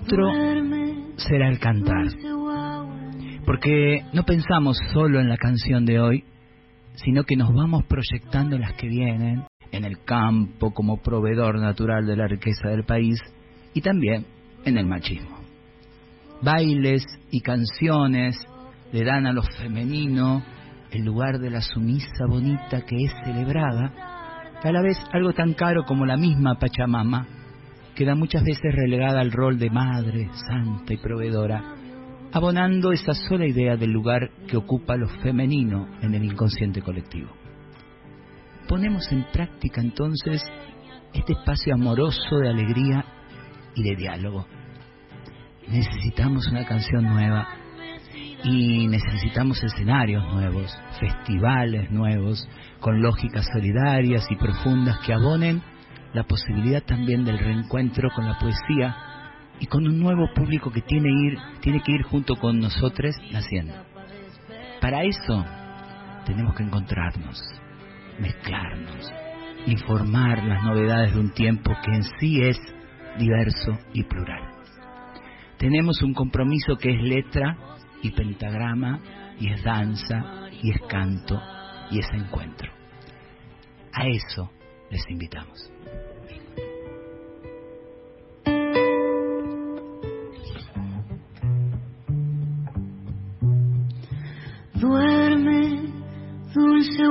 Otro será el cantar. Porque no pensamos solo en la canción de hoy, sino que nos vamos proyectando las que vienen en el campo como proveedor natural de la riqueza del país y también en el machismo. Bailes y canciones le dan a lo femenino el lugar de la sumisa bonita que es celebrada, a la vez algo tan caro como la misma Pachamama, queda muchas veces relegada al rol de madre, santa y proveedora, abonando esa sola idea del lugar que ocupa lo femenino en el inconsciente colectivo. Ponemos en práctica entonces este espacio amoroso de alegría y de diálogo. Necesitamos una canción nueva y necesitamos escenarios nuevos, festivales nuevos, con lógicas solidarias y profundas que abonen la posibilidad también del reencuentro con la poesía y con un nuevo público que tiene, ir, tiene que ir junto con nosotros naciendo. Para eso tenemos que encontrarnos, mezclarnos, informar las novedades de un tiempo que en sí es diverso y plural. Tenemos un compromiso que es letra y pentagrama, y es danza, y es canto, y es encuentro. A eso les invitamos. Duerme, dulce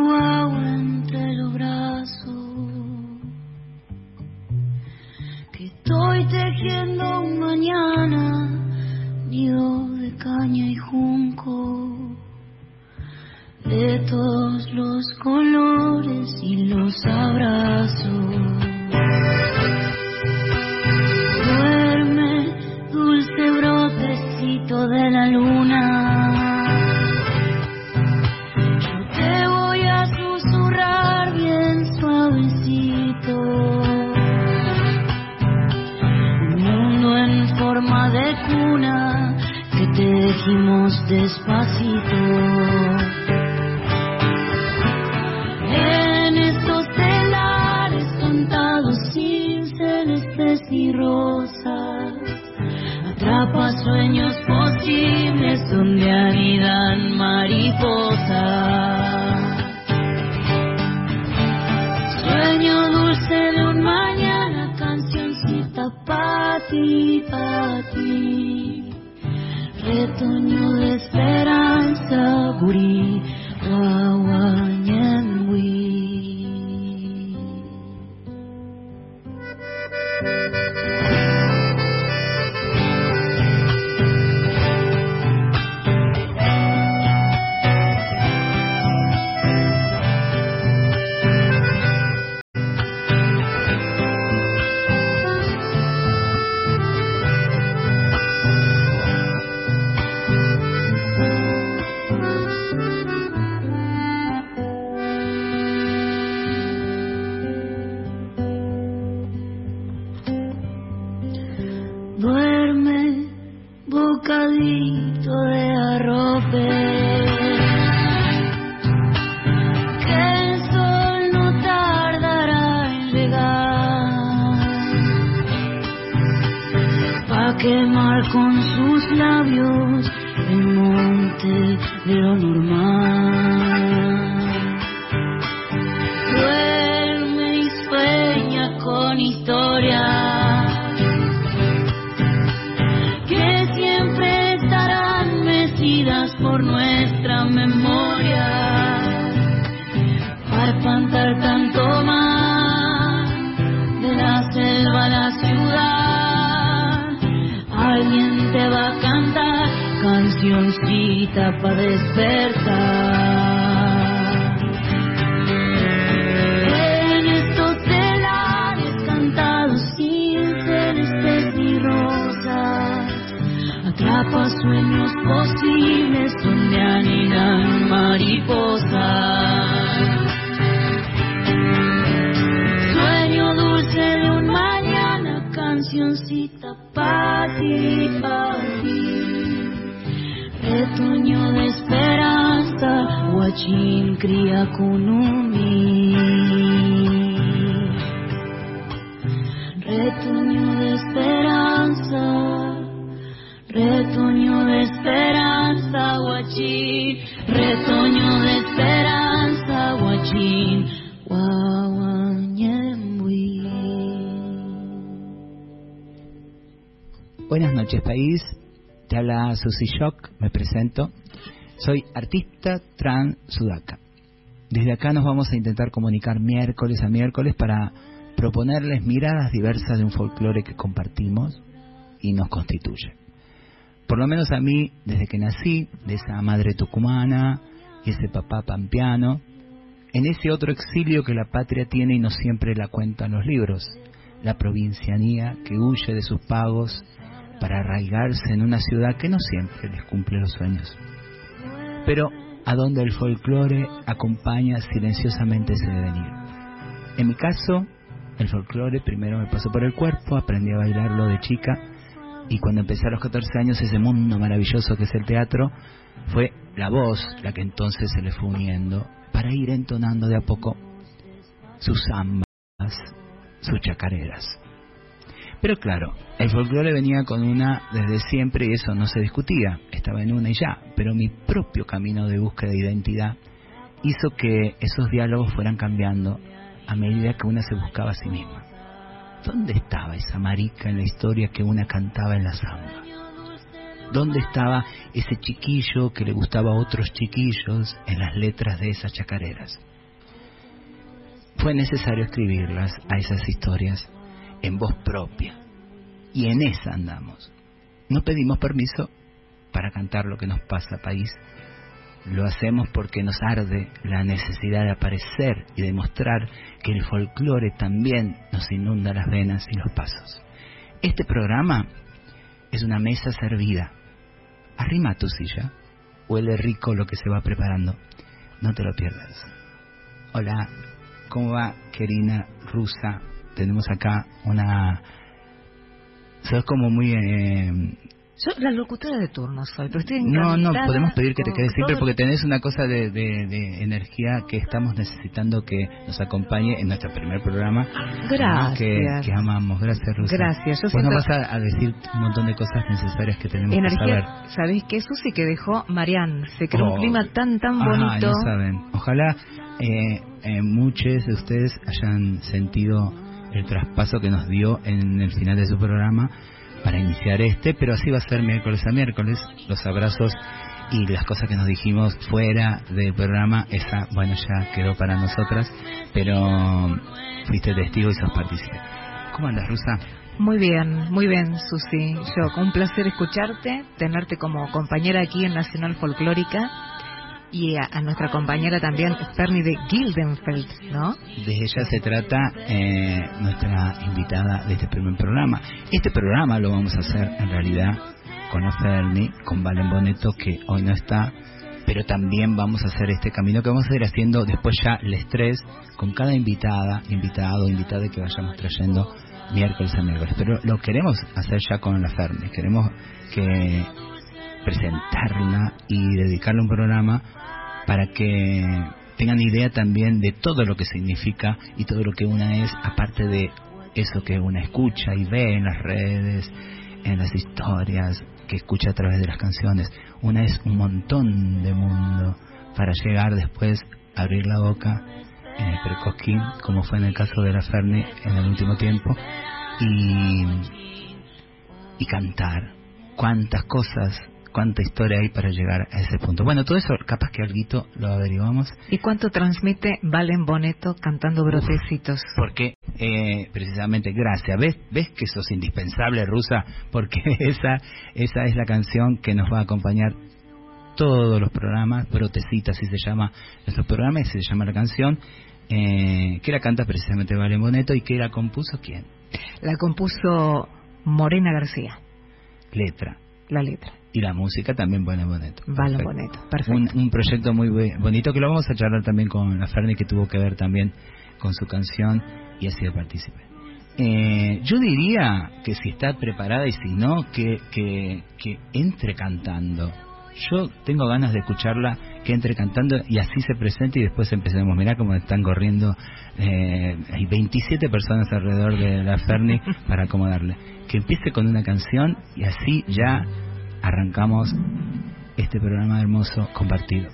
retoño de esperanza, guachín cría. Retoño de esperanza, retoño de esperanza, guachín, retoño de esperanza, guachín, guauañemui. Buenas noches, país. Te habla Susi Shock, me presento. Soy artista trans sudaca. Desde acá nos vamos a intentar comunicar miércoles a miércoles para proponerles miradas diversas de un folclore que compartimos y nos constituye. Por lo menos a mí, desde que nací, de esa madre tucumana y ese papá pampeano, en ese otro exilio que la patria tiene y no siempre la cuentan los libros, la provincianía que huye de sus pagos para arraigarse en una ciudad que no siempre les cumple los sueños, pero a donde el folclore acompaña silenciosamente ese devenir. En mi caso, el folclore primero me pasó por el cuerpo, aprendí a bailarlo de chica y cuando empecé a los 14 años ese mundo maravilloso que es el teatro, fue la voz la que entonces se le fue uniendo para ir entonando de a poco sus zambas, sus chacareras. Pero claro, el folclore venía con una desde siempre y eso no se discutía, estaba en una y ya, pero mi propio camino de búsqueda de identidad hizo que esos diálogos fueran cambiando a medida que una se buscaba a sí misma. ¿Dónde estaba esa marica en la historia que una cantaba en la samba? ¿Dónde estaba ese chiquillo que le gustaba a otros chiquillos en las letras de esas chacareras? Fue necesario escribirlas a esas historias en voz propia. Y en esa andamos. No pedimos permiso para cantar lo que nos pasa, país. Lo hacemos porque nos arde la necesidad de aparecer y demostrar que el folclore también nos inunda las venas y los pasos. Este programa es una mesa servida. Arrima tu silla. Huele rico lo que se va preparando. No te lo pierdas. Hola, ¿cómo va, querida rusa? Tenemos acá una... Sos como muy... Eh, yo la locutora de turno soy, pero estoy No, no, podemos pedir que te quedes siempre porque tenés una cosa de, de, energía que estamos necesitando que nos acompañe en nuestro primer programa. Gracias. Que, amamos. Gracias, Rosa. Gracias. Yo nos vas a, decir un montón de cosas necesarias que tenemos que saber. ¿Sabéis qué, Susi? Que dejó Marianne. Se creó un oh. clima tan, tan bonito. no saben. Ojalá eh, eh, muchos de ustedes hayan sentido el traspaso que nos dio en el final de su programa para iniciar este, pero así va a ser miércoles a miércoles, los abrazos y las cosas que nos dijimos fuera del programa, esa, bueno, ya quedó para nosotras, pero fuiste testigo y sos partícipe. ¿Cómo andas, Rusa? Muy bien, muy bien, Susi. Yo, con un placer escucharte, tenerte como compañera aquí en Nacional Folclórica y a, nuestra compañera también, Fernie de Gildenfeld, ¿no? De ella se trata eh, nuestra invitada de este primer programa. Este programa lo vamos a hacer en realidad con la Fernie, con Valen Boneto, que hoy no está, pero también vamos a hacer este camino que vamos a ir haciendo después ya el estrés con cada invitada, invitado, invitada que vayamos trayendo miércoles a miércoles. Pero lo queremos hacer ya con la Fernie, queremos que presentarla y dedicarle un programa para que tengan idea también de todo lo que significa y todo lo que una es, aparte de eso que una escucha y ve en las redes, en las historias, que escucha a través de las canciones. Una es un montón de mundo para llegar después a abrir la boca en el percosquín, como fue en el caso de la Ferni en el último tiempo, y, y cantar. Cuántas cosas cuánta historia hay para llegar a ese punto. Bueno, todo eso capaz que algo lo averiguamos. ¿Y cuánto transmite Valen Boneto cantando brotecitos? Porque, eh, precisamente, gracias. ¿Ves, ¿Ves que sos indispensable, Rusa? Porque esa, esa es la canción que nos va a acompañar todos los programas, Brotecitas, así se llama nuestro programa, y se llama la canción, eh, que la canta precisamente Valen Boneto y que la compuso quién? La compuso Morena García. Letra. La letra y la música también Vale Boneto. Vale Boneto, perfecto. Un, proyecto muy bonito que lo vamos a charlar también con la Ferni que tuvo que ver también con su canción y ha sido partícipe. Eh, yo diría que si está preparada y si no, que, que, que entre cantando. Yo tengo ganas de escucharla, que entre cantando y así se presente y después empecemos. Mirá cómo están corriendo. Eh, hay 27 personas alrededor de la Ferni para acomodarle. Que empiece con una canción y así ya arrancamos este programa hermoso compartido.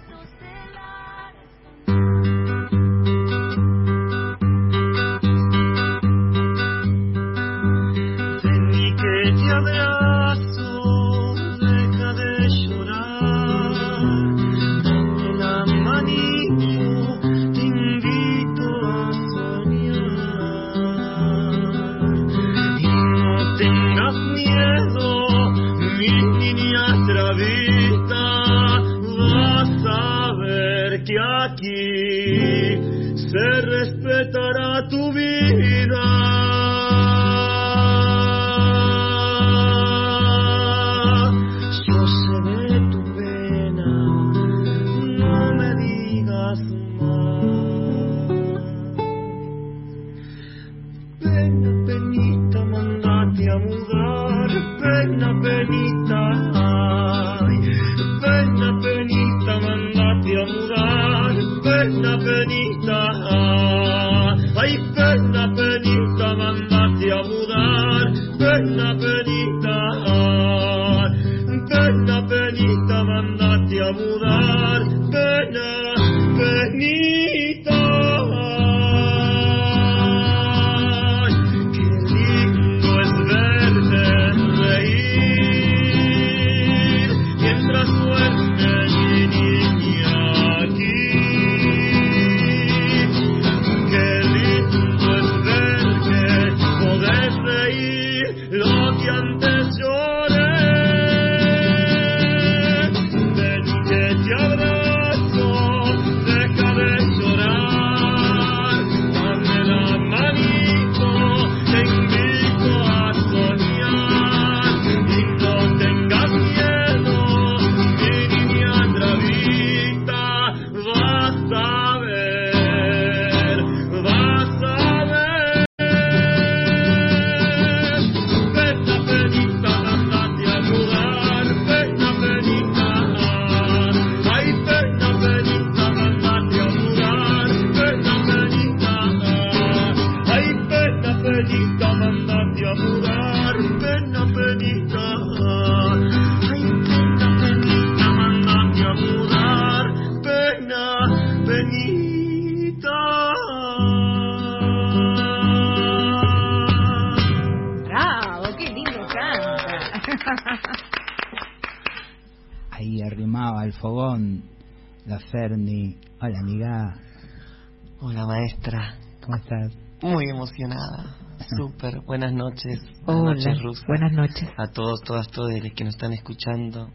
Buenas noches. Buenas noches, Buenas noches. A todos, todas, todos los que nos están escuchando.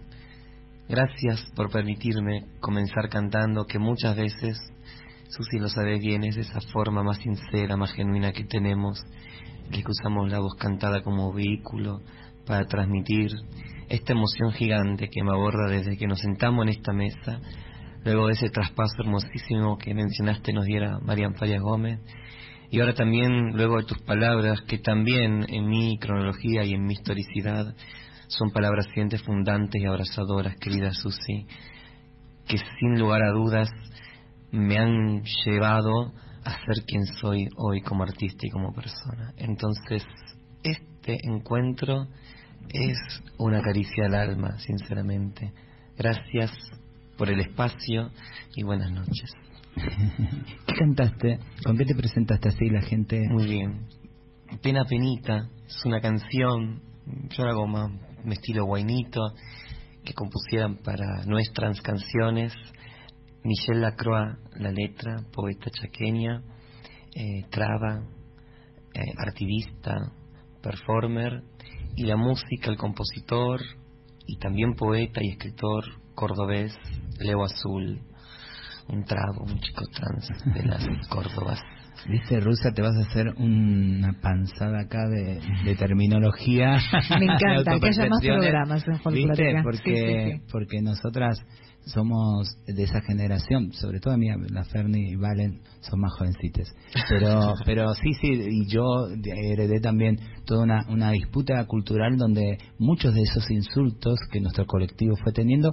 Gracias por permitirme comenzar cantando, que muchas veces, Susi lo sabe bien, es esa forma más sincera, más genuina que tenemos, que usamos la voz cantada como vehículo para transmitir esta emoción gigante que me aborda desde que nos sentamos en esta mesa, luego de ese traspaso hermosísimo que mencionaste nos diera Marian Farias Gómez, y ahora también, luego de tus palabras, que también en mi cronología y en mi historicidad son palabras sientes fundantes y abrazadoras, querida Susi, que sin lugar a dudas me han llevado a ser quien soy hoy como artista y como persona. Entonces, este encuentro es una caricia al alma, sinceramente. Gracias por el espacio y buenas noches. ¿Qué cantaste? ¿Con qué te presentaste así la gente? Muy bien. Pena Penita es una canción, yo hago más estilo guainito, que compusieran para nuestras canciones. Michelle Lacroix, la letra, poeta chaqueña, eh, traba, eh, artivista, performer, y la música, el compositor, y también poeta y escritor cordobés, Leo Azul un trago, un chico trans de las Córdobas. Dice Rusa, te vas a hacer una panzada acá de, terminología. Me encanta, que haya más programas en folclórica. Porque, porque nosotras somos de esa generación, sobre todo a mí, la Ferni y Valen son más jovencitas. Pero, pero sí, sí, y yo heredé también toda una, una disputa cultural donde muchos de esos insultos que nuestro colectivo fue teniendo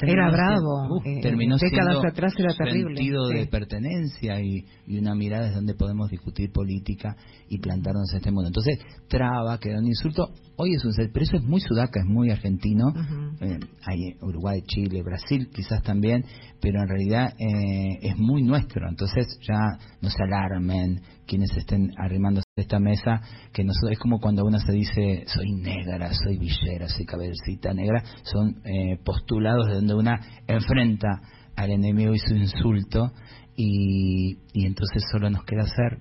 era bravo. Eh, terminó décadas atrás era terrible. sentido de pertenencia y, una mirada desde donde podemos discutir política y plantarnos en este mundo. Entonces, traba, quedó un insulto. Hoy es un pero eso es muy sudaca, es muy argentino. Eh, hay Uruguay, Chile, Brasil, quizás también, pero en realidad eh, es muy nuestro. Entonces, ya no se alarmen quienes estén arrimándose a esta mesa, que nosotros, es como cuando uno se dice, soy negra, soy villera, soy cabecita negra, son eh, postulados de donde una enfrenta al enemigo y su insulto, y, y entonces solo nos queda hacer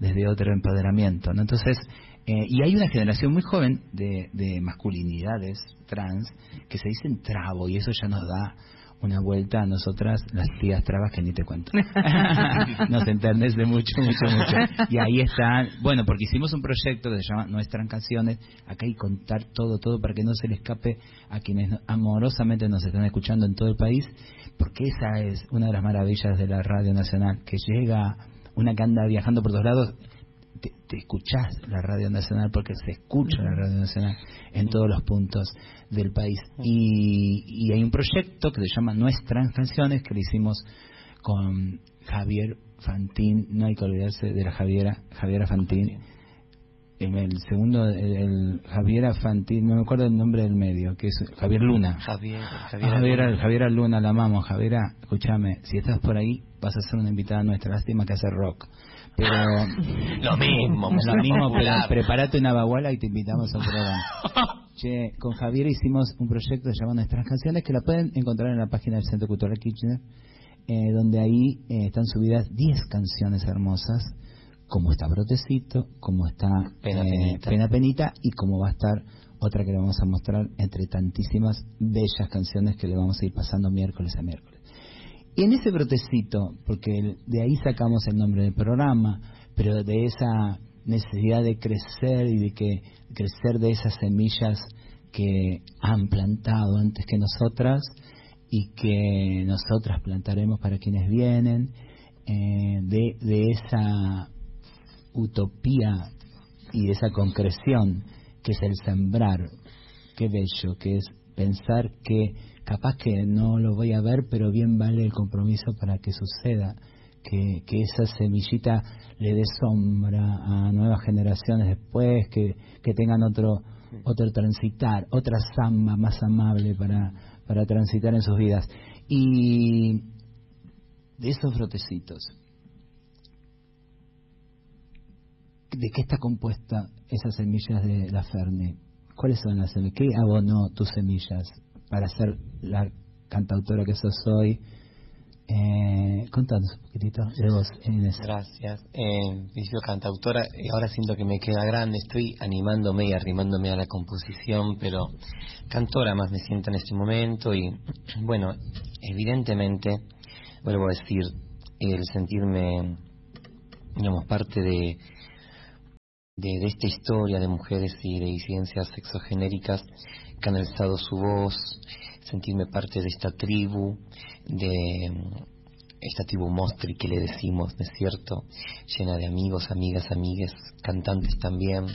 desde otro empoderamiento. ¿no? Entonces, eh, y hay una generación muy joven de, de masculinidades trans que se dicen trabo, y eso ya nos da una vuelta a nosotras, las tías trabas que ni te cuento. Nos entendés mucho, mucho, mucho. Y ahí está, bueno, porque hicimos un proyecto que se llama Nuestras Canciones, acá hay contar todo, todo para que no se le escape a quienes amorosamente nos están escuchando en todo el país, porque esa es una de las maravillas de la Radio Nacional, que llega una que anda viajando por todos lados, te, te, escuchás la Radio Nacional porque se escucha la Radio Nacional en todos los puntos del país. Y, y hay un proyecto que se llama Nuestras Canciones que lo hicimos con Javier Fantín, no hay que olvidarse de la Javiera, Javiera Fantín. El, segundo, el, Javiera Fantín, no me acuerdo el nombre del medio, que es Javier Luna. Javier, Javiera, Luna. Javiera Luna, la amamos. Javiera, escúchame, si estás por ahí, vas a ser una invitada nuestra. Lástima que hace rock pero lo mismo lo mismo prepárate una baguala y te invitamos a un programa che, con Javier hicimos un proyecto llamado Nuestras Canciones que la pueden encontrar en la página del Centro Cultural Kitchener eh, donde ahí eh, están subidas 10 canciones hermosas como está Brotecito como está Pena, eh, Penita. Pena Penita y como va a estar otra que le vamos a mostrar entre tantísimas bellas canciones que le vamos a ir pasando miércoles a miércoles y en ese brotecito, porque de ahí sacamos el nombre del programa, pero de esa necesidad de crecer y de que crecer de esas semillas que han plantado antes que nosotras y que nosotras plantaremos para quienes vienen, eh, de, de esa utopía y de esa concreción que es el sembrar, qué bello, que es pensar que capaz que no lo voy a ver, pero bien vale el compromiso para que suceda, que, que esa semillita le dé sombra a nuevas generaciones después, que, que tengan otro, otro transitar, otra samba más amable para, para transitar en sus vidas. Y de esos brotecitos, ¿de qué está compuesta esas semillas de la Ferne? ¿Cuáles son las semillas? ¿Qué abonó tus semillas para ser la cantautora que sos hoy. Eh, contanos un poquitito de vos, Inés. Gracias. Eh, yo cantautora ahora siento que me queda grande, estoy animándome y arrimándome a la composición, pero cantora más me siento en este momento y bueno, evidentemente, vuelvo a decir, el sentirme, digamos, parte de, de, de esta historia de mujeres y de disidencias sexogenéricas que han alzado su voz, sentirme parte de esta tribu, de esta tribu mostri que le decimos, ¿no es cierto? Llena de amigos, amigas, amigues, cantantes también.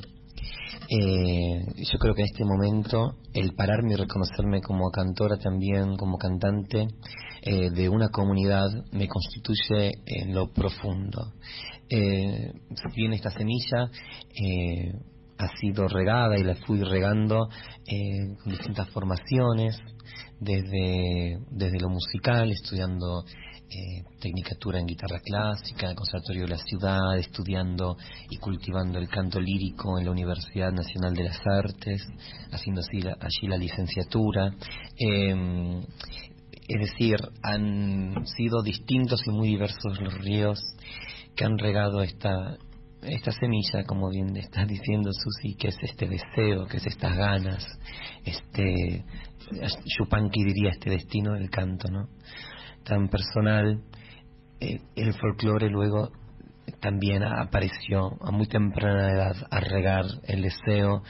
Eh, yo creo que en este momento el pararme y reconocerme como cantora también, como cantante eh, de una comunidad, me constituye en lo profundo. Eh, si bien esta semilla eh, ha sido regada y la fui regando eh, con distintas formaciones, desde, desde lo musical, estudiando eh, tecnicatura en guitarra clásica en el Conservatorio de la Ciudad, estudiando y cultivando el canto lírico en la Universidad Nacional de las Artes, haciendo así allí la licenciatura. Eh, es decir, han sido distintos y muy diversos los ríos que han regado esta, esta semilla, como bien estás diciendo, Susi, que es este deseo, que es estas ganas, este, Yupanqui diría este destino del canto, ¿no? Tan personal, eh, el folclore luego también apareció a muy temprana edad a regar el deseo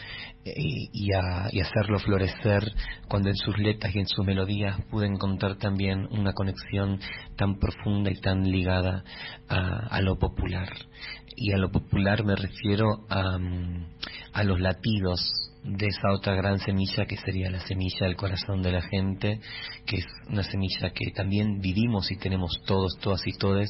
eh, y, a, y, hacerlo florecer cuando en sus letras y en sus melodías pude encontrar también una conexión tan profunda y tan ligada a, a lo popular. Y a lo popular me refiero a, mm, a los latidos de esa otra gran semilla que sería la semilla del corazón de la gente, que es una semilla que también vivimos y tenemos todos, todas y todes,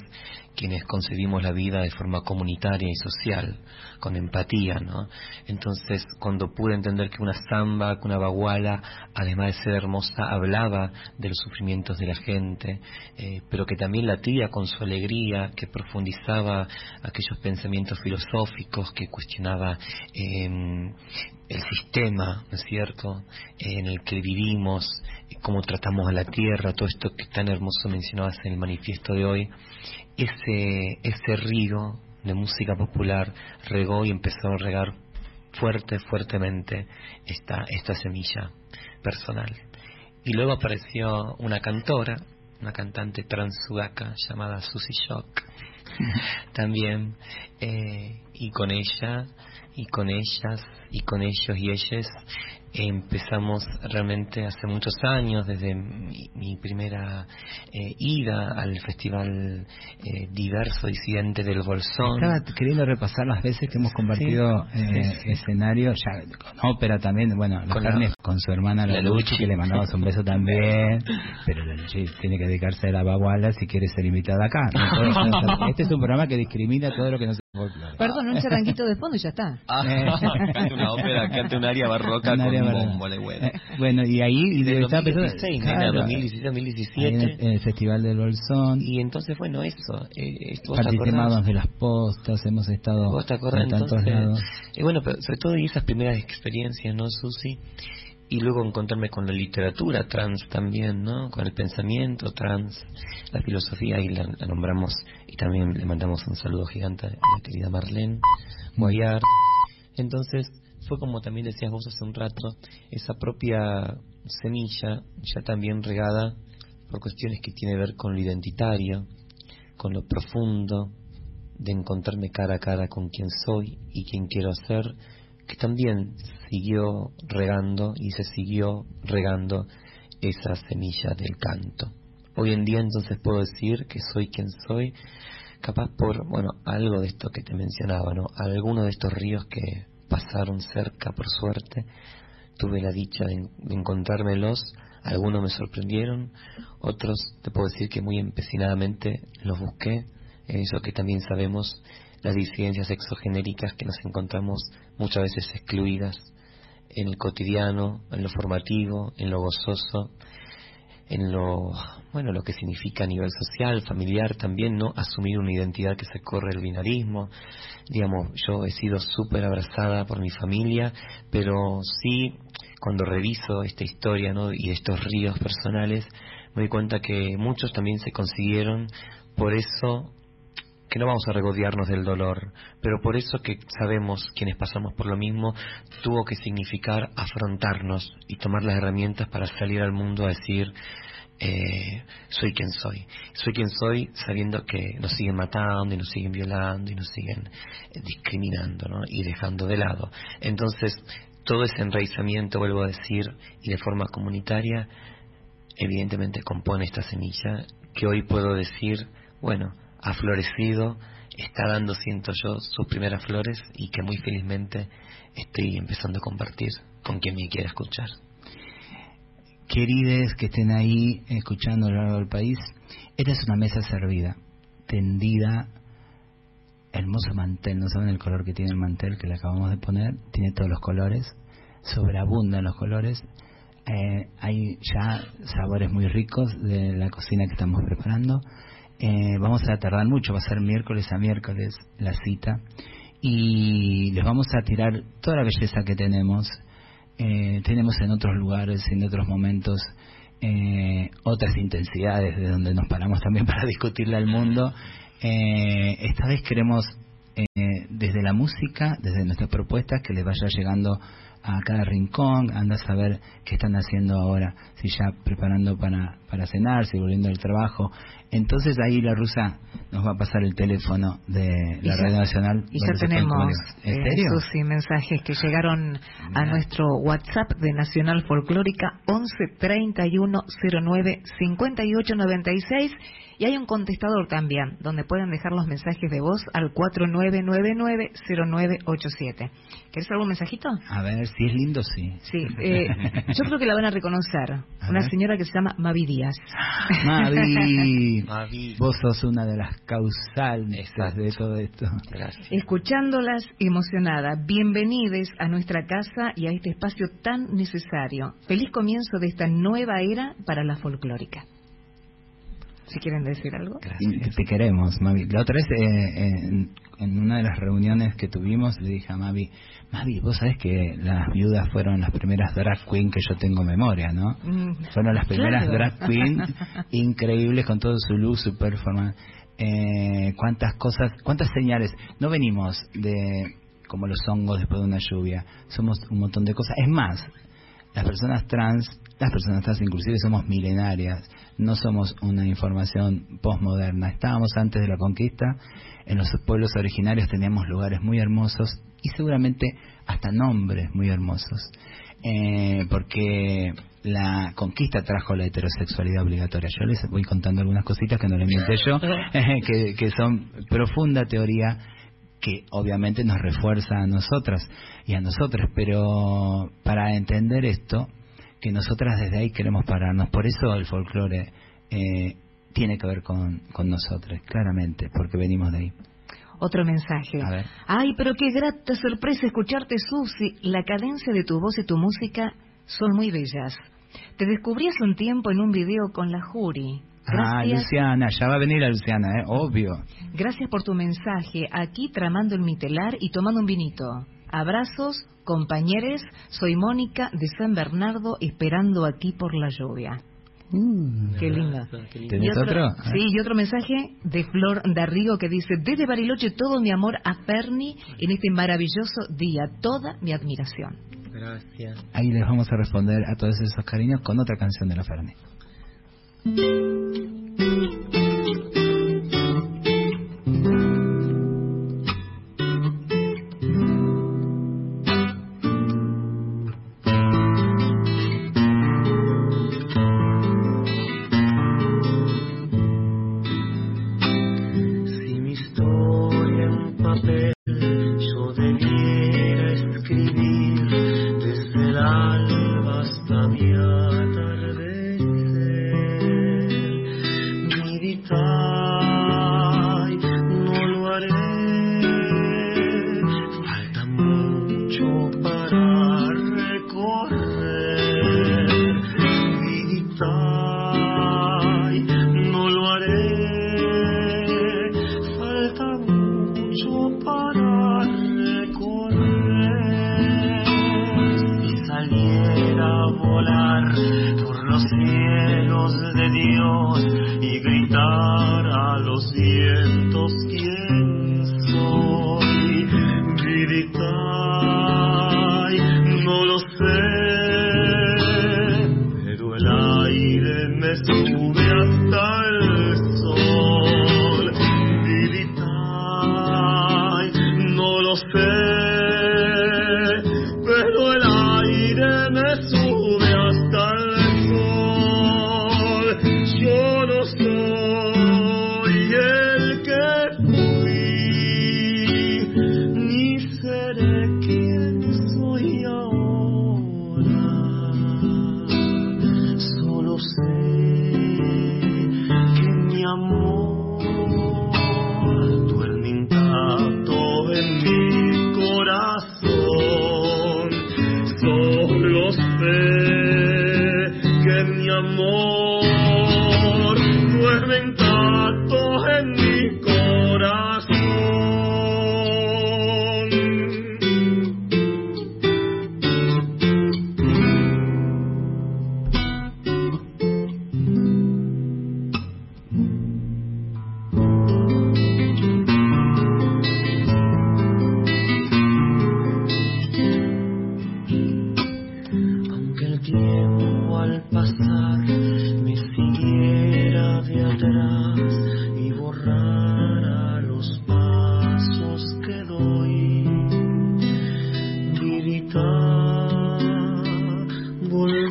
quienes concebimos la vida de forma comunitaria y social, con empatía, ¿no? Entonces, cuando pude entender que una samba, que una baguala, además de ser hermosa, hablaba de los sufrimientos de la gente, eh, pero que también latía con su alegría, que profundizaba aquellos pensamientos filosóficos, que cuestionaba eh, el sistema, ¿no es cierto?, en el que vivimos, cómo tratamos a la tierra, todo esto que tan hermoso mencionabas en el manifiesto de hoy, ese, ese río de música popular regó y empezó a regar fuerte, fuertemente esta, semilla personal. y luego apareció una cantora, una cantante transudaka llamada Susie Shock, también, eh, y con ella, y con ellas, y con ellos y ellas, empezamos realmente hace muchos años, desde mi, primera eh, ida al Festival eh, Diverso Disidente del Bolsón. Estaba queriendo repasar las veces que hemos compartido eh, escenario, ya con ópera también, bueno, con, con su hermana la, Luchi, que le mandamos un beso también, pero la Luchi tiene que dedicarse a la baguala si quiere ser invitada acá. este es un programa que discrimina todo lo que no se Perdón, un charanguito de fondo y ya está. Ah, cante una ópera, cante un área barroca con eh, bueno, y ahí y de 2016, claro, 2017, 2017. En el, Festival del Bolsón. Y entonces, bueno, eso. Eh, Participamos de las postas, hemos estado ¿Vos te en tantos lados. Y bueno, pero sobre todo esas primeras experiencias, ¿no, Susi? y luego encontrarme con la literatura trans también, ¿no? Con el pensamiento trans, la filosofía, y la, nombramos, y también le mandamos un saludo gigante a la querida Marlene Guayar. Entonces, fue como también decías vos hace un rato, esa propia semilla ya también regada por cuestiones que tiene que ver con lo identitario, con lo profundo, de encontrarme cara a cara con quien soy y quien quiero ser, que también siguió regando y se siguió regando esa semilla del canto. Hoy en día entonces puedo decir que soy quien soy, capaz por, bueno, algo de esto que te mencionaba, ¿no? Alguno de estos ríos que pasaron cerca por suerte, tuve la dicha de, encontrármelos, algunos me sorprendieron, otros te puedo decir que muy empecinadamente los busqué, eso que también sabemos, las disidencias exogenéricas que nos encontramos muchas veces excluidas en el cotidiano, en lo formativo, en lo gozoso, en lo bueno lo que significa a nivel social, familiar también, ¿no? Asumir una identidad que se corre el binarismo. Digamos, yo he sido súper abrazada por mi familia, pero sí, cuando reviso esta historia, ¿no? Y estos ríos personales, me doy cuenta que muchos también se consiguieron por eso que no vamos a regodearnos del dolor, pero por eso que sabemos quienes pasamos por lo mismo, tuvo que significar afrontarnos y tomar las herramientas para salir al mundo a decir, eh, soy quien soy. Soy quien soy sabiendo que nos siguen matando y nos siguen violando y nos siguen eh, discriminando ¿no? y dejando de lado. Entonces, todo ese enraizamiento, vuelvo a decir, y de forma comunitaria, evidentemente compone esta semilla que hoy puedo decir, bueno, ha florecido, está dando, siento yo, sus primeras flores y que muy felizmente estoy empezando a compartir con quien me quiera escuchar. Querides que estén ahí escuchando a lo largo del país, esta es una mesa servida, tendida, hermoso mantel, no saben el color que tiene el mantel que le acabamos de poner, tiene todos los colores, sobreabundan los colores, eh, hay ya sabores muy ricos de la cocina que estamos preparando, eh, vamos a tardar mucho, va a ser miércoles a miércoles la cita, y les vamos a tirar toda la belleza que tenemos, eh, tenemos en otros lugares, en otros momentos, eh, otras intensidades de donde nos paramos también para discutirle al mundo. Eh, esta vez queremos, desde la música, desde nuestras propuestas, que les vaya llegando a cada rincón, anda a saber qué están haciendo ahora, si ya preparando para, para cenar, si volviendo del trabajo. Entonces ahí la rusa nos va a pasar el teléfono de la Radio Nacional. Y ya tenemos eh, mensajes que llegaron a nuestro WhatsApp de Nacional Folclórica 11 31 09 58 96 y hay un contestador también, donde pueden dejar los mensajes de voz al 4999-0987. ¿Querés algún mensajito? A ver, si es lindo, sí. Sí, eh, yo creo que la van a reconocer. una señora que se llama Mavi Díaz. Mavi, vos sos una de las causales de todo esto. Gracias. Escuchándolas emocionada, bienvenides a nuestra casa y a este espacio tan necesario. Feliz comienzo de esta nueva era para la folclórica si quieren decir algo. Te queremos, Mavi. La otra vez, eh, en, una de las reuniones que tuvimos, le dije a Mavi, Mavi, vos sabés que las viudas fueron las primeras drag queen que yo tengo memoria, ¿no? Mm, fueron las primeras drag queen increíbles con todo su luz, su performance. Eh, cuántas cosas, cuántas señales. No venimos de como los hongos después de una lluvia. Somos un montón de cosas. Es más, las personas trans, las personas trans inclusive somos milenarias, no somos una información postmoderna. Estábamos antes de la conquista, en los pueblos originarios teníamos lugares muy hermosos y seguramente hasta nombres muy hermosos. Eh, porque la conquista trajo la heterosexualidad obligatoria. Yo les voy contando algunas cositas que no le inventé yo, que, que son profunda teoría que obviamente nos refuerza a nosotras y a nosotros, pero para entender esto, que nosotras desde ahí queremos pararnos, por eso el folclore eh, tiene que ver con, con nosotros, claramente, porque venimos de ahí. Otro mensaje. A ver. Ay, pero qué grata sorpresa escucharte, Susi. La cadencia de tu voz y tu música son muy bellas. Te descubrí hace un tiempo en un video con la Juri. Ah, Luciana, ya va a venir la Luciana, ¿eh? obvio. Gracias por tu mensaje. Aquí tramando el mitelar y tomando un vinito. Abrazos, compañeros. Soy Mónica de San Bernardo, esperando aquí por la lluvia. Mm. qué linda. ¿Tenés otro? Sí, y otro mensaje de Flor Darrigo que dice, desde Bariloche todo mi amor a Perni en este maravilloso día, toda mi admiración. Gracias. Ahí les vamos a responder a todos esos cariños con otra canción de la Ferni. cientos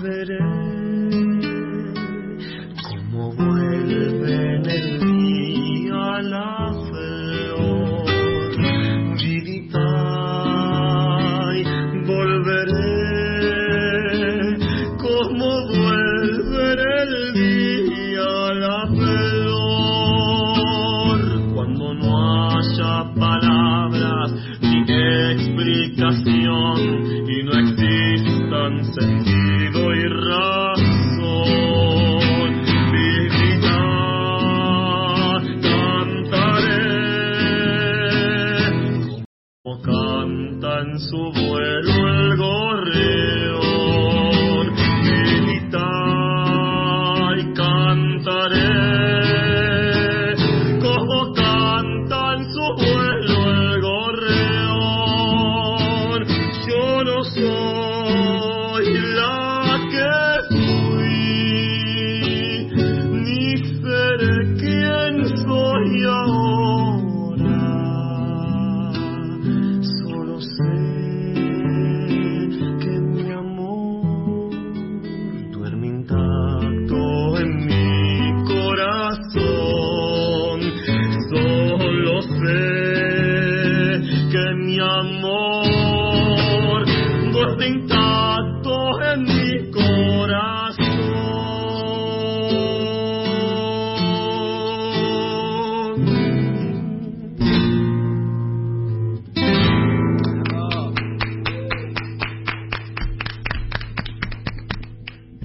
riveted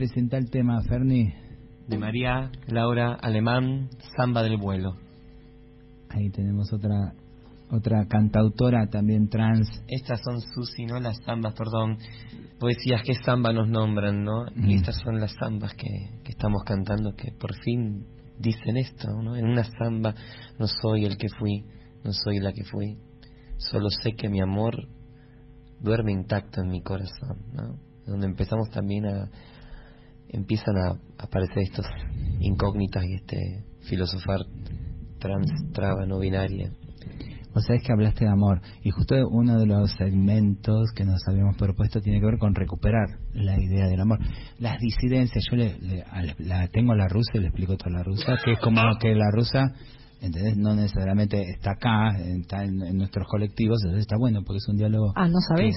presenta el tema, Ferni? De María Laura Alemán, Samba del Vuelo. Ahí tenemos otra otra cantautora también trans. Estas son Susi, ¿no? Las zambas, perdón. Poesías que samba nos nombran, ¿no? Y estas son las zambas que, que estamos cantando, que por fin dicen esto, ¿no? En una zamba no soy el que fui, no soy la que fui. Solo sé que mi amor duerme intacto en mi corazón, ¿no? Donde empezamos también a, empiezan a aparecer estos incógnitas y este filosofar trans, traba, no binaria. O sea, es que hablaste de amor y justo uno de los segmentos que nos habíamos propuesto tiene que ver con recuperar la idea del amor. Las disidencias, yo le, la tengo a la rusa y le explico todo a la rusa, que es como que la rusa, ¿entendés? No necesariamente está acá, está en, nuestros colectivos, entonces está bueno porque es un diálogo. Ah, no sabés.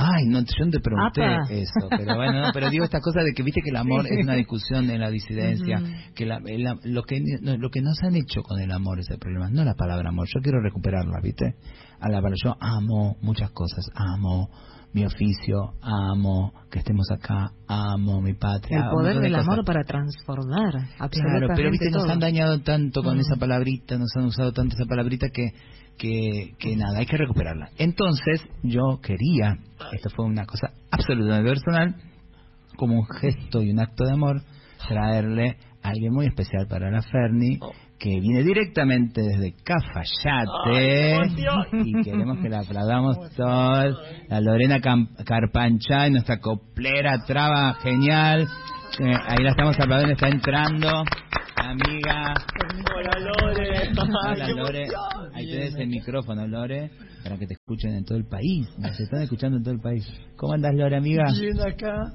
Ay, no, yo no te pregunté eso, pero bueno, pero digo esta cosa de que viste que el amor es una discusión en la disidencia, que la, lo que lo que nos han hecho con el amor es el problema, no la palabra amor, yo quiero recuperarla, ¿viste? A la yo amo muchas cosas, amo mi oficio, amo que estemos acá, amo mi patria. El poder del amor para transformar, Claro, pero viste, nos han dañado tanto con esa palabrita, nos han usado tanto esa palabrita que que, que nada, hay que recuperarla. Entonces yo quería, esto fue una cosa absolutamente personal, como un gesto y un acto de amor, traerle a alguien muy especial para la Ferni, que viene directamente desde Cafayate y queremos que la aplaudamos todos. La Lorena Carpancha, nuestra coplera traba genial. Eh, ahí la estamos aplaudiendo, está entrando. Amiga. Hola Lore. Hola Lore. Ahí tienes el micrófono, Lore, para que te escuchen en todo el país. Nos están escuchando en todo el país. ¿Cómo andas, Lore, amiga? Bien acá.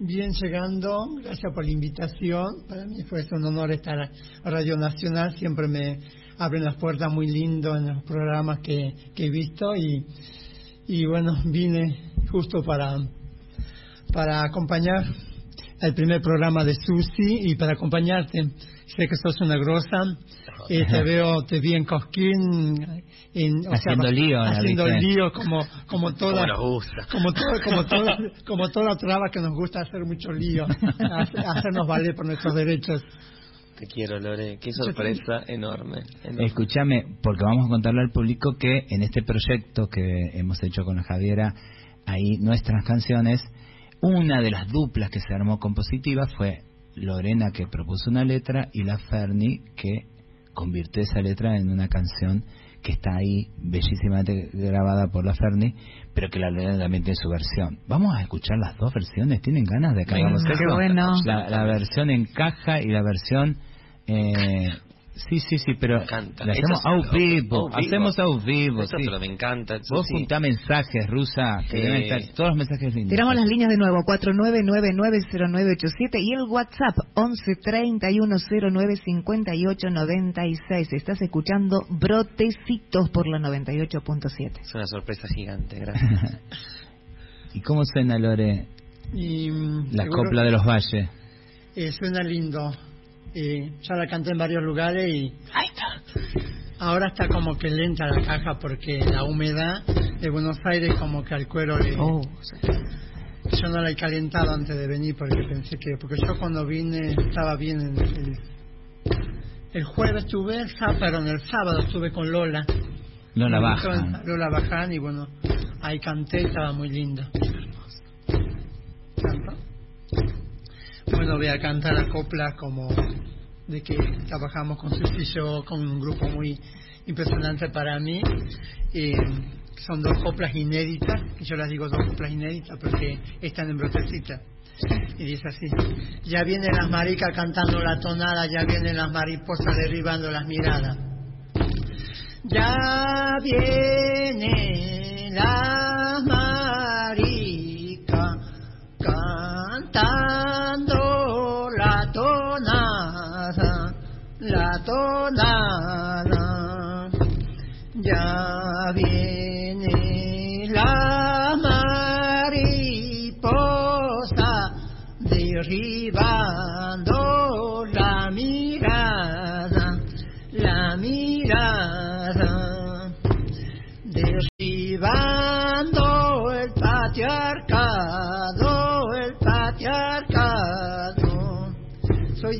Bien llegando, gracias por la invitación. Para mí fue un honor estar a Radio Nacional. Siempre me abren las puertas muy lindo en los programas que, que he visto y, y bueno, vine justo para, para acompañar el primer programa de Susi y para acompañarte. Sé que sos una grosa. y te veo, te vi en Cosquín. En, haciendo lío. Haciendo lío como, como toda. Como, todo, como, toda, como toda traba que nos gusta hacer mucho lío. Hacernos valer por nuestros derechos. Te quiero, Lore. Qué sorpresa enorme. Escúchame, porque vamos a contarle al público que en este proyecto que hemos hecho con la Javiera, ahí nuestras canciones una de las duplas que se armó compositiva fue Lorena que propuso una letra y la Ferni que convirtió esa letra en una canción que está ahí bellísimamente grabada por la Ferni, pero que la Lorena también tiene su versión. Vamos a escuchar las dos versiones, ¿tienen ganas de que bueno. la, la versión en caja y la versión eh, Sí, sí, sí, pero hacemos out vivo, hacemos out vivo. Eso sí. me encanta. Vos sí. juntá mensajes, Rusa, que deben estar todos los mensajes lindos. Tiramos las líneas de nuevo, 49990987 y el WhatsApp 1131095896. Estás escuchando Brotecitos por la 98.7. Es una sorpresa gigante, gracias. ¿Y cómo suena, Lore? Y, mm, la copla de los valles. Eh, suena lindo y ya la canté en varios lugares y ahora está como que lenta la caja porque la humedad de Buenos Aires como que al cuero le... Oh, yo no la he calentado antes de venir porque pensé que... Porque yo cuando vine estaba bien en el... El jueves estuve, el sábado, en el sábado estuve con Lola. Lola Bajan. Lola Bajan y bueno, ahí canté, estaba muy linda. Bueno, voy a cantar a copla como de que trabajamos con Susi con un grupo muy impresionante para mí. son dos coplas inéditas, y yo las digo dos coplas inéditas porque están en brotecita. Y dice así, ya vienen las maricas cantando la tonada, ya vienen las mariposas derribando las miradas. Ya vienen las maricas cantando solana. Ya viene la mariposa derribando la mirada, la mirada.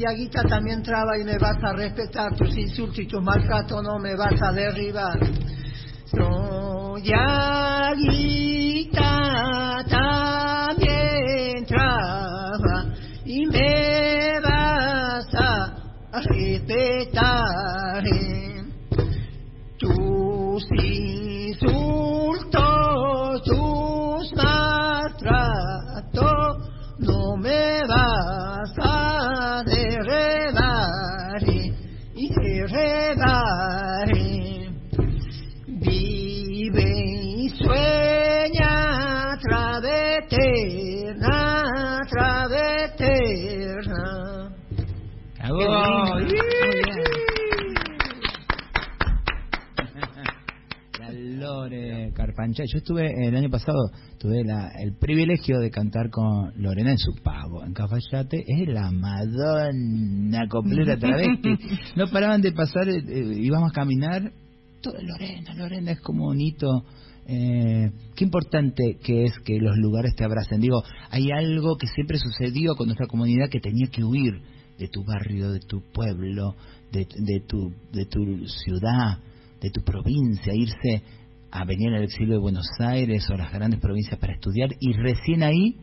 Soy Yaguita, también traba y me vas a respetar, tus insultos y tus maltratos no me vas a derribar. Soy Yaguita, también traba y me vas a respetar. Tus Carpancha. Yo estuve el año pasado, tuve la, el privilegio de cantar con Lorena en su pago, en Cafayate. Es la Madonna completa travesti. No paraban de pasar, eh, eh, íbamos a caminar. Todo Lorena, Lorena es como un hito. Eh, qué importante que es que los lugares te abracen. Digo, hay algo que siempre sucedió con nuestra comunidad que tenía que huir de tu barrio, de tu pueblo, de, de tu, de tu ciudad, de tu provincia, irse a venir al exilio de Buenos Aires o a las grandes provincias para estudiar y recién ahí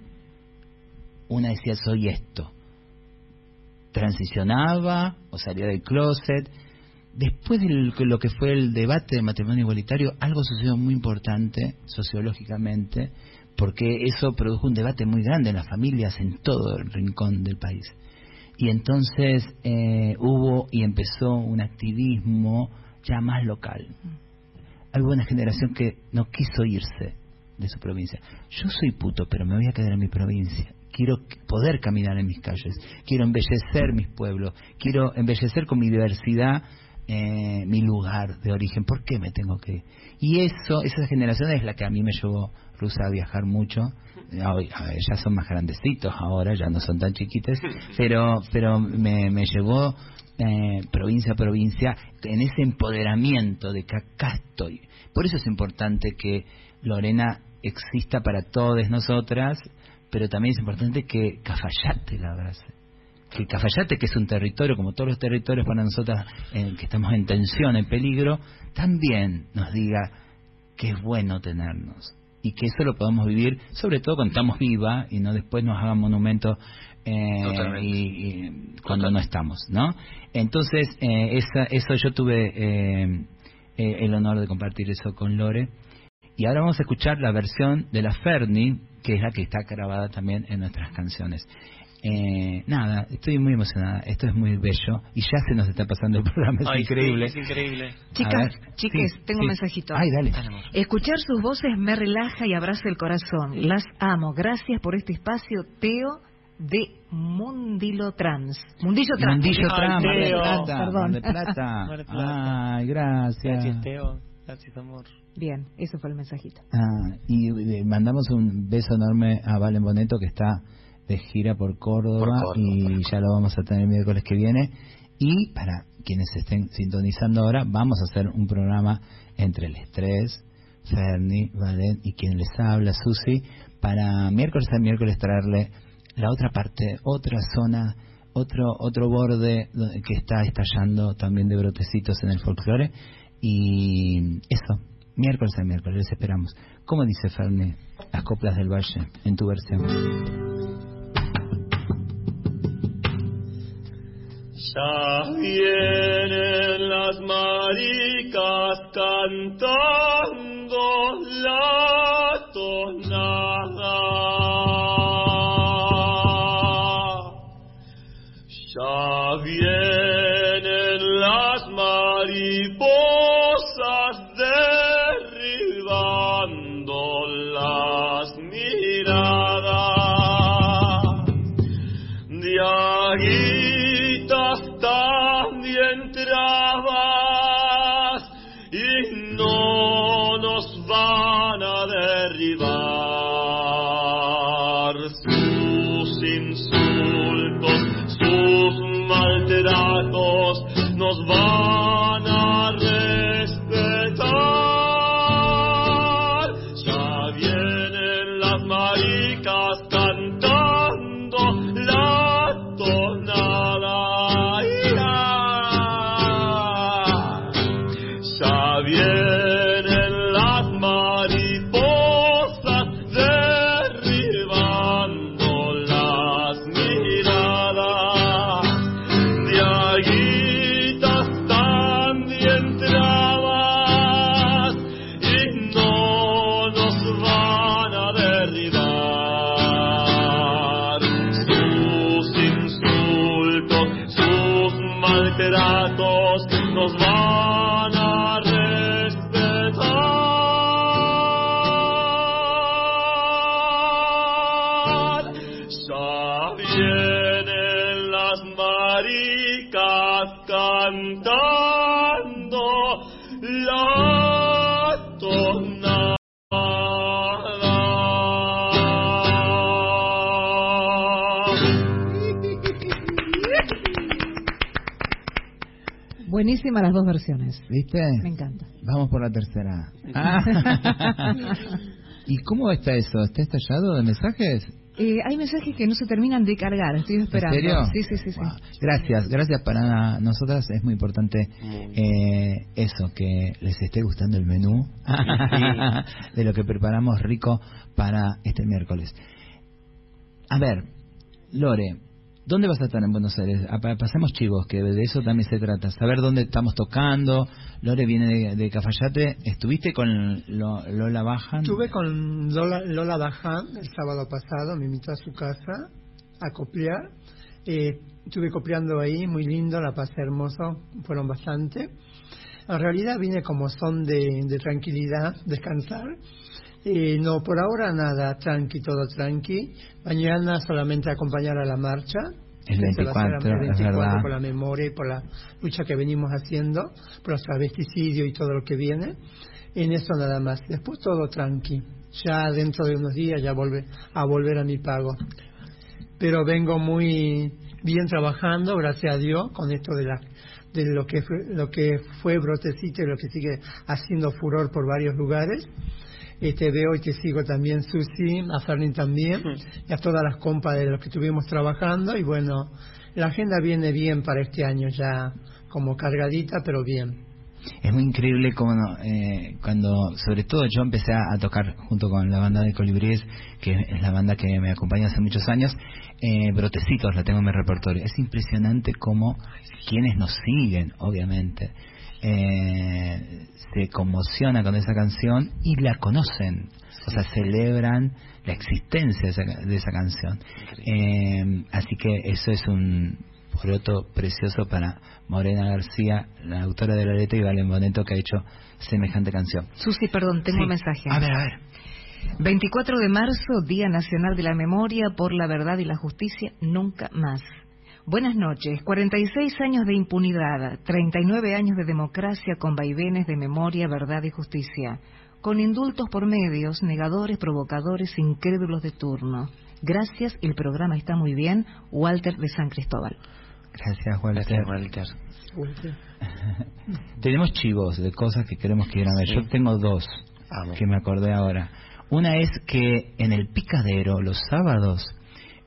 una decía soy esto. Transicionaba o salía del closet. Después de lo que fue el debate de matrimonio igualitario, algo sucedió muy importante sociológicamente, porque eso produjo un debate muy grande en las familias en todo el rincón del país. Y entonces eh, hubo y empezó un activismo ya más local. Hay una generación que no quiso irse de su provincia. Yo soy puto, pero me voy a quedar en mi provincia. Quiero poder caminar en mis calles, quiero embellecer mis pueblos, quiero embellecer con mi diversidad eh, mi lugar de origen. ¿Por qué me tengo que ir? Y eso, esa generación es la que a mí me llevó Rusa a viajar mucho. Hoy, a ver, ya son más grandecitos ahora, ya no son tan chiquites, pero, pero me, me llevó eh, provincia a provincia en ese empoderamiento de que acá estoy. Por eso es importante que Lorena exista para todas nosotras, pero también es importante que Cafayate la abrace. Que Cafayate, que es un territorio, como todos los territorios para nosotras, eh, que estamos en tensión, en peligro, también nos diga que es bueno tenernos y que eso lo podemos vivir, sobre todo cuando estamos viva y no después nos hagan monumentos eh, y cuando no estamos, ¿no? Entonces, eh, esa, eso yo tuve eh, eh, el honor de compartir eso con Lore. Y ahora vamos a escuchar la versión de la Ferni, que es la que está grabada también en nuestras canciones. Eh, nada, estoy muy emocionada, esto es muy bello y ya se nos está pasando el programa, es Ay, increíble. sí, es increíble. Chicas, ver, chiques, sí, tengo sí. un mensajito. Ay, dale. Escuchar sus voces me relaja y abraza el corazón. Las amo. Gracias por este espacio, Teo de Mundilo Trans. Mundillo Trans. Mundillo Ay, Trump, Mar Teo. Plata, Perdón. Mar del Plata. Mar Plata. Ay, gracias. Gracias, Teo. Gracias, amor. Bien, eso fue el mensajito. Ah, y eh, mandamos un beso enorme a Valen Boneto que está de gira por Córdoba, Por Córdoba. y ya lo vamos a tener el miércoles que viene. Y para quienes estén sintonizando ahora, vamos a hacer un programa entre el estrés, Ferni, Valen y quien les habla, Susi, para miércoles a miércoles traerle la otra parte, otra zona, otro otro borde que está estallando también de brotecitos en el folclore. Y eso, miércoles a miércoles, les esperamos. ¿Cómo dice Ferni? Las coplas del valle, en tu versión. Ya vienen las maricas cantando la tonada. nos. Vamos... Las dos versiones. ¿Viste? Me encanta. Vamos por la tercera. ¿Y cómo está eso? ¿Está estallado de mensajes? Eh, hay mensajes que no se terminan de cargar, estoy esperando. ¿En serio? Sí, sí, sí. sí. Wow. Gracias, gracias para nosotras. Es muy importante eh, eso, que les esté gustando el menú de lo que preparamos rico para este miércoles. A ver, Lore, ¿dónde vas a estar en Buenos Aires? Ah, pa- Pasemos chivos, que de eso también se trata. Saber dónde estamos tocando. Lore viene de, Cafayate. ¿Estuviste con Lo- Lola Bajan? Estuve con Lola, Lola Baján el sábado pasado, me invitó a su casa a copiar. Eh, estuve copiando ahí, muy lindo, la pasé hermoso, fueron bastante. En realidad vine como son de tranquilidad, descansar. Eh, no, por ahora nada, tranqui, todo tranqui. Mañana solamente acompañar a la marcha. El que se va a hacer 24, el es 24 verdad. por la memoria y por la lucha que venimos haciendo, por los travesticidios y todo lo que viene. En eso nada más. Después todo tranqui. Ya dentro de unos días ya volver a volver a mi pago. Pero vengo muy bien trabajando, gracias a Dios, con esto de la de lo que fue, lo que fue brotecito y lo que sigue haciendo furor por varios lugares. Eh, te veo y te sigo también, Susi, a Fernin también, y a todas las compas de los que estuvimos trabajando. Y bueno, la agenda viene bien para este año ya, como cargadita, pero bien. Es muy increíble como eh, cuando, sobre todo yo empecé a, a tocar junto con la banda de Colibríes, que es la banda que me acompaña hace muchos años, eh, Brotecitos la tengo en mi repertorio. Es impresionante como quienes nos siguen, obviamente, eh, se conmocionan con esa canción y la conocen, o sea, celebran la existencia de esa, de esa canción. Eh, así que eso es un poroto precioso para Morena García, la autora de la letra, y Valen Boneto, que ha hecho semejante canción. Susi, perdón, tengo Sí. un mensaje. A ver, a ver. 24 de marzo, Día Nacional de la Memoria por la Verdad y la Justicia, nunca más. Buenas noches. 46 años de impunidad, 39 años de democracia con vaivenes de memoria, verdad y justicia, con indultos por medios, negadores, provocadores, incrédulos de turno. Gracias, el programa está muy bien. Walter de San Cristóbal. Gracias, Walter. Gracias, Walter. Tenemos chivos de cosas que queremos que quieran ver. Sí. Yo tengo dos Vamos. que me acordé ahora. Una es que en el Picadero, los sábados,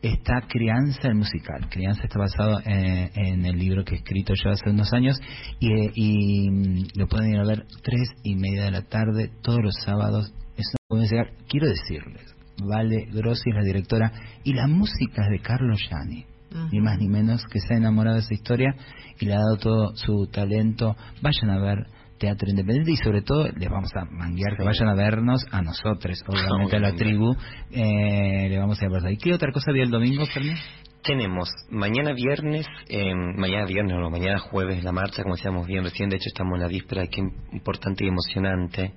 está Crianza el musical. Crianza está basado en, en el libro que he escrito yo hace unos años y, y, mm, lo pueden ir a ver tres y media de la tarde todos los sábados. Es una musical. Quiero decirles, Vale Grossi es la directora y la música es de Carlos Gianni ni más ni menos que se ha enamorado de esa historia y le ha dado todo su talento. Vayan a ver teatro independiente y sobre todo les vamos a manguear que vayan a vernos a nosotros, obviamente a la tribu, eh, le vamos a ver. ¿Y qué otra cosa había el domingo, Fermín? Tenemos mañana viernes, eh, mañana viernes o mañana jueves la marcha, como decíamos bien recién, de hecho estamos en la víspera, qué importante y emocionante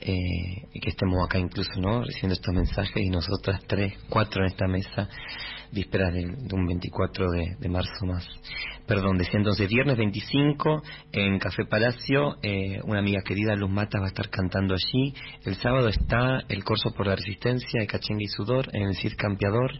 eh, que estemos acá incluso, ¿no? Recibiendo estos mensajes y nosotras tres, cuatro en esta mesa, vísperas de, de un 24 de, de marzo más. Perdón, decía entonces viernes 25 en Café Palacio, eh, una amiga querida Luz Matas va a estar cantando allí. El sábado está el Corso por la Resistencia de Cachengue y Sudor en el CIR Campeador,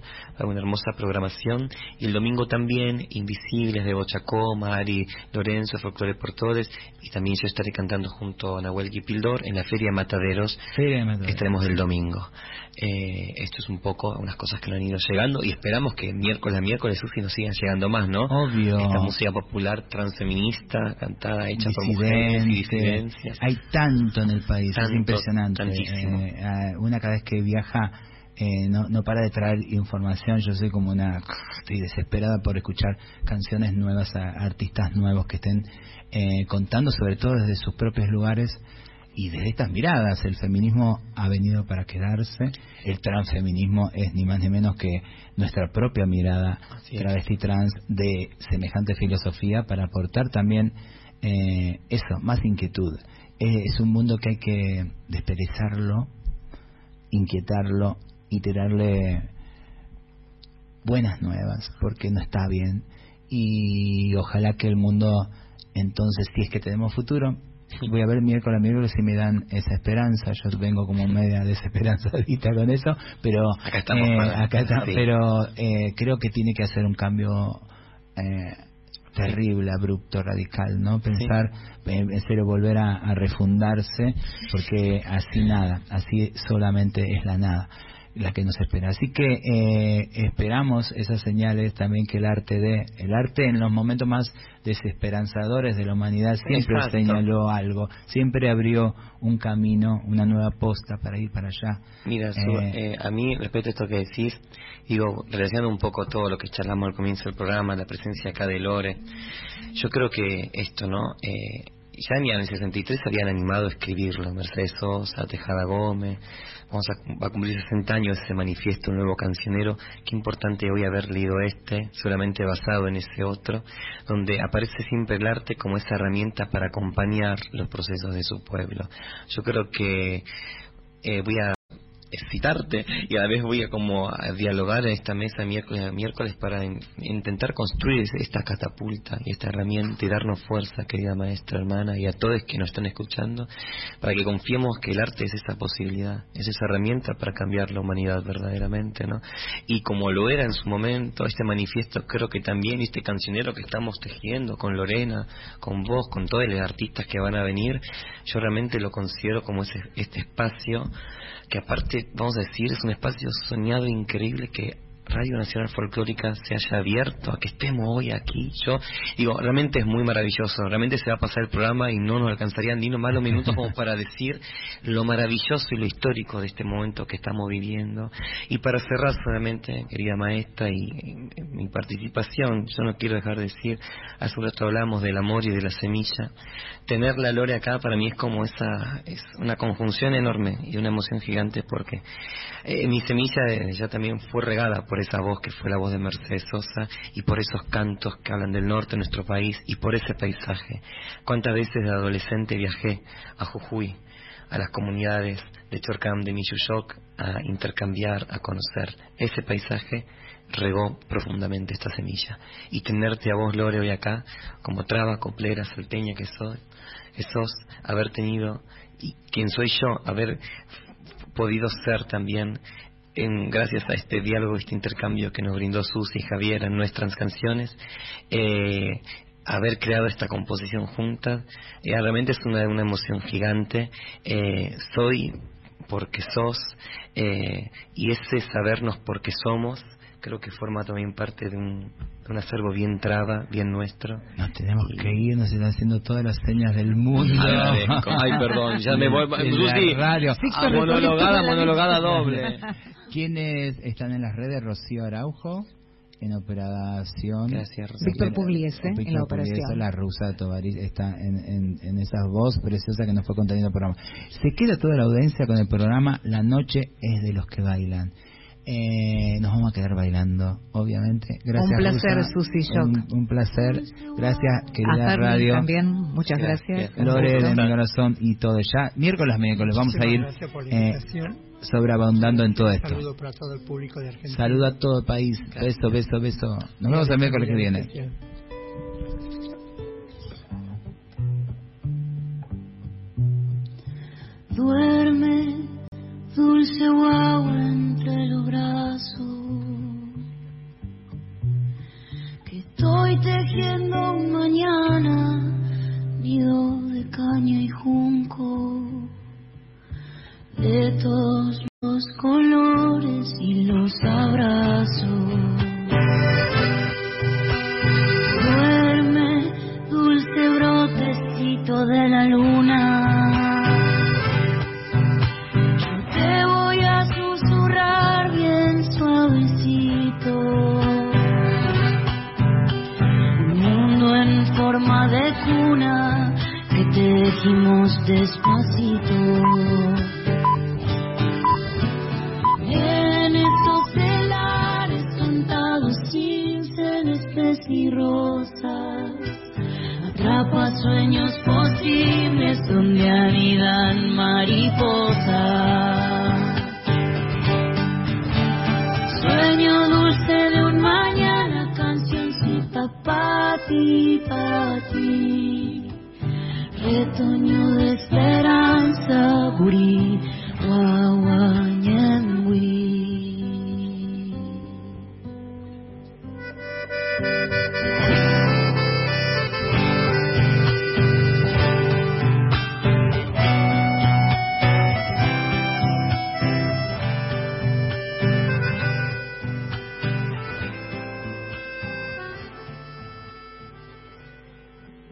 una hermosa programación. Y el domingo también Invisibles de Bochacó, Mari, Lorenzo, Folclore por Todes. Y también yo estaré cantando junto a Nahuel Guipildor en la Feria Mataderos. Feria de Mataderos. Estaremos el domingo. Eh, esto es un poco unas cosas que nos han ido llegando y esperamos que miércoles a miércoles Susi nos sigan llegando más, ¿no? Obvio. Esta música popular transfeminista, cantada, hecha por mujeres y disidencias. Hay tanto en el país, Tanto, es impresionante. eh, una cada vez que viaja eh, no, no para de traer información. Yo soy como una. Estoy desesperada por escuchar canciones nuevas, a artistas nuevos que estén eh, contando, sobre todo desde sus propios lugares y desde estas miradas. El feminismo ha venido para quedarse. El transfeminismo es ni más ni menos que nuestra propia mirada travesti trans de semejante filosofía para aportar también eh, eso, más inquietud. Eh, es un mundo que hay que desperezarlo, inquietarlo y tirarle buenas nuevas, porque no está bien. Y ojalá que el mundo, entonces, si es que tenemos futuro, voy a ver miércoles a miércoles si me dan esa esperanza. Yo vengo como media desesperanzadita con eso, pero acá estamos. Eh, acá Pero eh, creo que tiene que hacer un cambio eh, terrible, abrupto, radical, ¿no? Pensar, en serio, volver a, a refundarse, porque así nada, así solamente es la nada la que nos espera. Así que eh, esperamos esas señales también que el arte dé. El arte en los momentos más desesperanzadores de la humanidad siempre señaló algo, siempre abrió un camino, una nueva posta para ir para allá. Mira, eh, eh, a mí respecto a esto que decís, digo, relacionando un poco todo lo que charlamos al comienzo del programa, la presencia acá de Lore, yo creo que esto, ¿no? Eh, ya en el 63 habían animado a escribirlo, Mercedes Sosa, Tejada Gómez, vamos a, cumplir 60 años ese manifiesto, un nuevo cancionero, qué importante hoy haber leído este, seguramente basado en ese otro, donde aparece siempre el arte como esa herramienta para acompañar los procesos de su pueblo. Yo creo que eh, voy a excitarte y a la vez voy a como a dialogar en esta mesa miércoles a miércoles para intentar construir esta catapulta y esta herramienta y darnos fuerza, querida maestra, hermana, y a todos que nos están escuchando, para que confiemos que el arte es esa posibilidad, es esa herramienta para cambiar la humanidad verdaderamente, ¿no? Y como lo era en su momento, este manifiesto creo que también este cancionero que estamos tejiendo con Lorena, con vos, con todos los artistas que van a venir, yo realmente lo considero como ese, este espacio que aparte, vamos a decir, es un espacio soñado increíble que Radio Nacional Folclórica se haya abierto a que estemos hoy aquí. Yo digo, realmente es muy maravilloso. Realmente se va a pasar el programa y no nos alcanzarían ni unos malos minutos como para decir lo maravilloso y lo histórico de este momento que estamos viviendo. Y para cerrar solamente, querida maestra, y, mi participación, yo no quiero dejar de decir, hace un rato hablamos del amor y de la semilla. Tener la Lore acá para mí es como esa, es una conjunción enorme y una emoción gigante porque eh, mi semilla ya también fue regada por esa voz que fue la voz de Mercedes Sosa y por esos cantos que hablan del norte de nuestro país y por ese paisaje. ¿Cuántas veces de adolescente viajé a Jujuy, a las comunidades de Chorcam, de Michuyoc, a intercambiar, a conocer ese paisaje? regó profundamente esta semilla. Y tenerte a vos, Lore, hoy acá, como traba, coplera, salteña que soy, que sos, haber tenido, y quien soy yo, haber podido ser también en, gracias a este diálogo, este intercambio que nos brindó Susi y Javier en nuestras canciones, eh, haber creado esta composición juntas, eh, realmente es una, una emoción gigante. Eh, soy porque sos, y ese sabernos porque somos, creo que forma también parte de un, un acervo bien traba, bien nuestro. Nos tenemos que ir, nos están haciendo todas las señas del mundo. Ay, perdón, ya me voy. Susi, ah, monologada, monologada doble. ¿Quiénes están en las redes? Rocío Araujo en operación. Gracias, Rocío. Víctor Pugliese en la operación. la rusa de Tovaris está en, en, en esa voz preciosa que nos fue conteniendo el programa. Se queda toda la audiencia con el programa La noche es de los que bailan. Eh, nos vamos a quedar bailando, obviamente. Gracias. Un placer, Susi un, un, placer. Gracias, querida a radio. también, muchas gracias. Lore de mi corazón y todo ya. Miércoles, miércoles, vamos a ir eh, sobreabundando en todo esto. Saludo para todo el público de Argentina. Saludo a todo el país. Beso, beso, beso. Nos vemos el miércoles que viene. Duerme, dulce guagua entre los brazos. Que estoy tejiendo mañana, nido de caña y junco